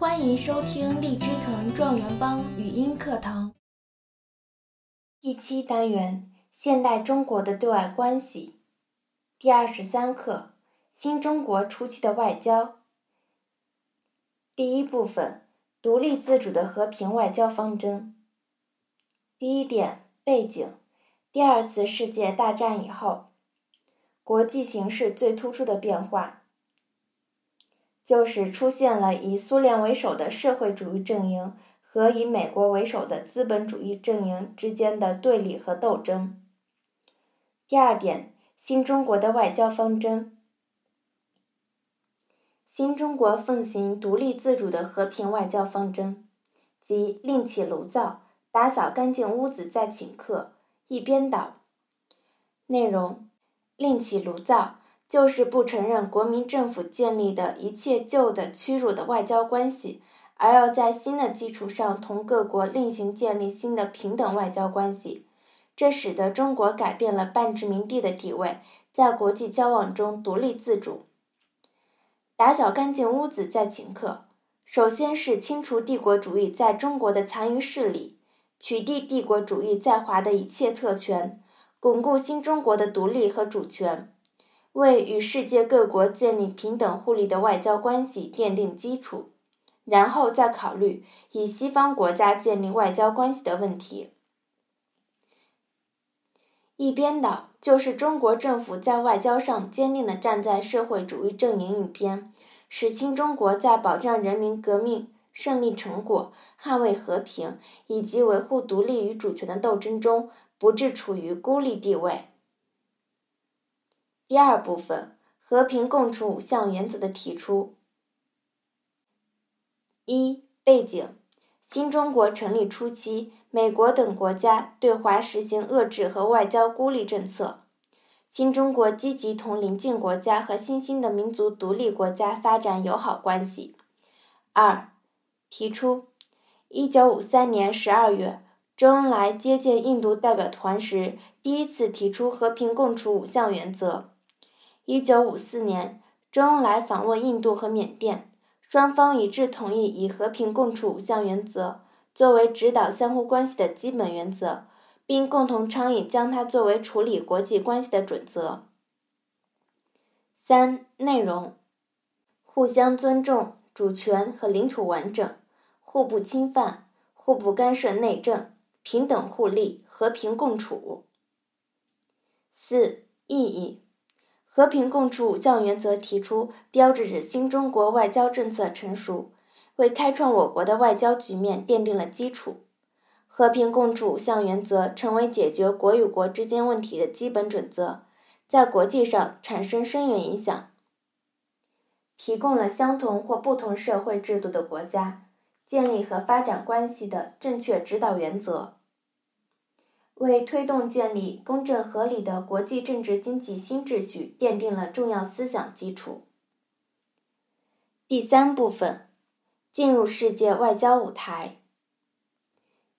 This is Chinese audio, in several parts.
欢迎收听荔枝藤状元帮语音课堂第七单元：现代中国的对外关系。第二十三课：新中国初期的外交。第一部分：独立自主的和平外交方针。第一点：背景。第二次世界大战以后，国际形势最突出的变化，就是出现了以苏联为首的社会主义阵营和以美国为首的资本主义阵营之间的对立和斗争。第二点，新中国的外交方针。新中国奉行独立自主的和平外交方针，即另起炉灶，打扫干净屋子再请客。一边倒。内容：另起炉灶，就是不承认国民政府建立的一切旧的屈辱的外交关系，而要在新的基础上同各国另行建立新的平等外交关系。这使得中国改变了半殖民地的地位，在国际交往中独立自主。打扫干净屋子再请客，首先是清除帝国主义在中国的残余势力。取缔帝国主义在华的一切特权，巩固新中国的独立和主权，为与世界各国建立平等互利的外交关系奠定基础，然后再考虑与西方国家建立外交关系的问题。一边倒就是中国政府在外交上坚定地站在社会主义阵营一边，使新中国在保障人民革命。胜利成果、捍卫和平以及维护独立与主权的斗争中，不致处于孤立地位。第二部分，和平共处五项原则的提出。一、背景：新中国成立初期，美国等国家对华实行遏制和外交孤立政策，新中国积极同邻近国家和新兴的民族独立国家发展友好关系。二、提出，一九五三年十二月，周恩来接见印度代表团时，第一次提出和平共处五项原则。一九五四年，周恩来访问印度和缅甸，双方一致同意以和平共处五项原则作为指导相互关系的基本原则，并共同倡议将它作为处理国际关系的准则。三、内容：互相尊重主权和领土完整。互不侵犯，互不干涉内政，平等互利，和平共处。四意义，和平共处五项原则提出，标志着新中国外交政策成熟，为开创我国的外交局面奠定了基础。和平共处五项原则成为解决国与国之间问题的基本准则，在国际上产生深远影响，提供了相同或不同社会制度的国家。建立和发展关系的正确指导原则，为推动建立公正合理的国际政治经济新秩序奠定了重要思想基础。第三部分，进入世界外交舞台。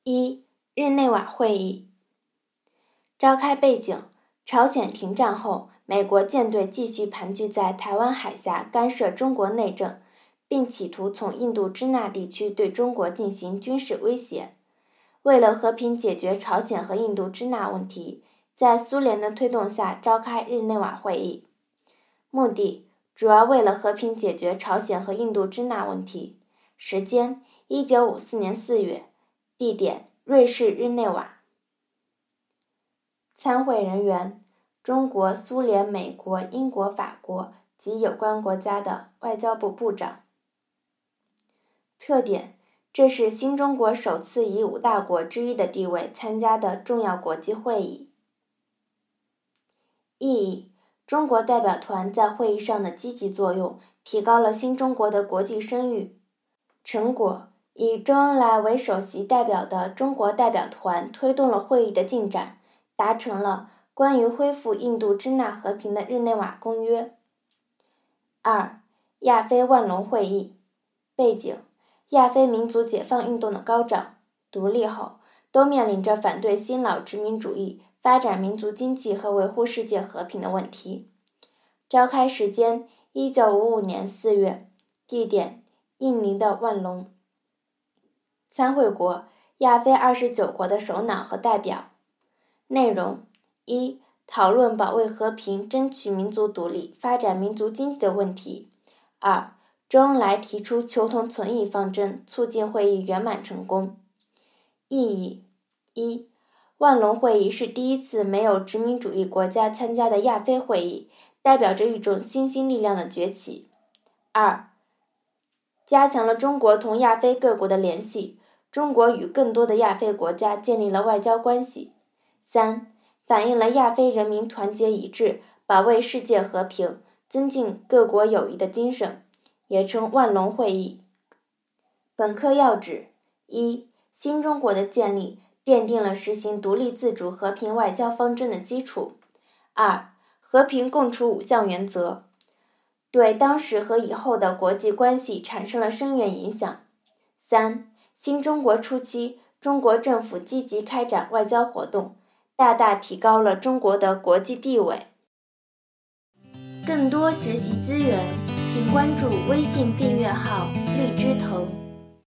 一、日内瓦会议召开背景：朝鲜停战后，美国舰队继续盘踞在台湾海峡，干涉中国内政。并企图从印度支那地区对中国进行军事威胁。为了和平解决朝鲜和印度支那问题，在苏联的推动下召开日内瓦会议，目的主要为了和平解决朝鲜和印度支那问题。时间：一九五四年四月。地点：瑞士日内瓦。参会人员：中国、苏联、美国、英国、法国及有关国家的外交部部长。特点：这是新中国首次以五大国之一的地位参加的重要国际会议。意义：中国代表团在会议上的积极作用，提高了新中国的国际声誉。成果：以周恩来为首席代表的中国代表团推动了会议的进展，达成了关于恢复印度支那和平的日内瓦公约。二、亚非万隆会议背景。亚非民族解放运动的高涨，独立后都面临着反对新老殖民主义、发展民族经济和维护世界和平的问题。召开时间：一九五五年四月，地点：印尼的万隆。参会国：亚非二十九国的首脑和代表。内容：一、讨论保卫和平、争取民族独立、发展民族经济的问题；二、周恩来提出求同存异方针，促进会议圆满成功。意义：一、万隆会议是第一次没有殖民主义国家参加的亚非会议，代表着一种新兴力量的崛起；二、加强了中国同亚非各国的联系，中国与更多的亚非国家建立了外交关系。三、反映了亚非人民团结一致、保卫世界和平、增进各国友谊的精神，也称万隆会议。本课要旨：一、新中国的建立奠定了实行独立自主和平外交方针的基础；二、和平共处五项原则，对当时和以后的国际关系产生了深远影响；三、新中国初期，中国政府积极开展外交活动。大大提高了中国的国际地位。更多学习资源，请关注微信订阅号“荔枝藤”。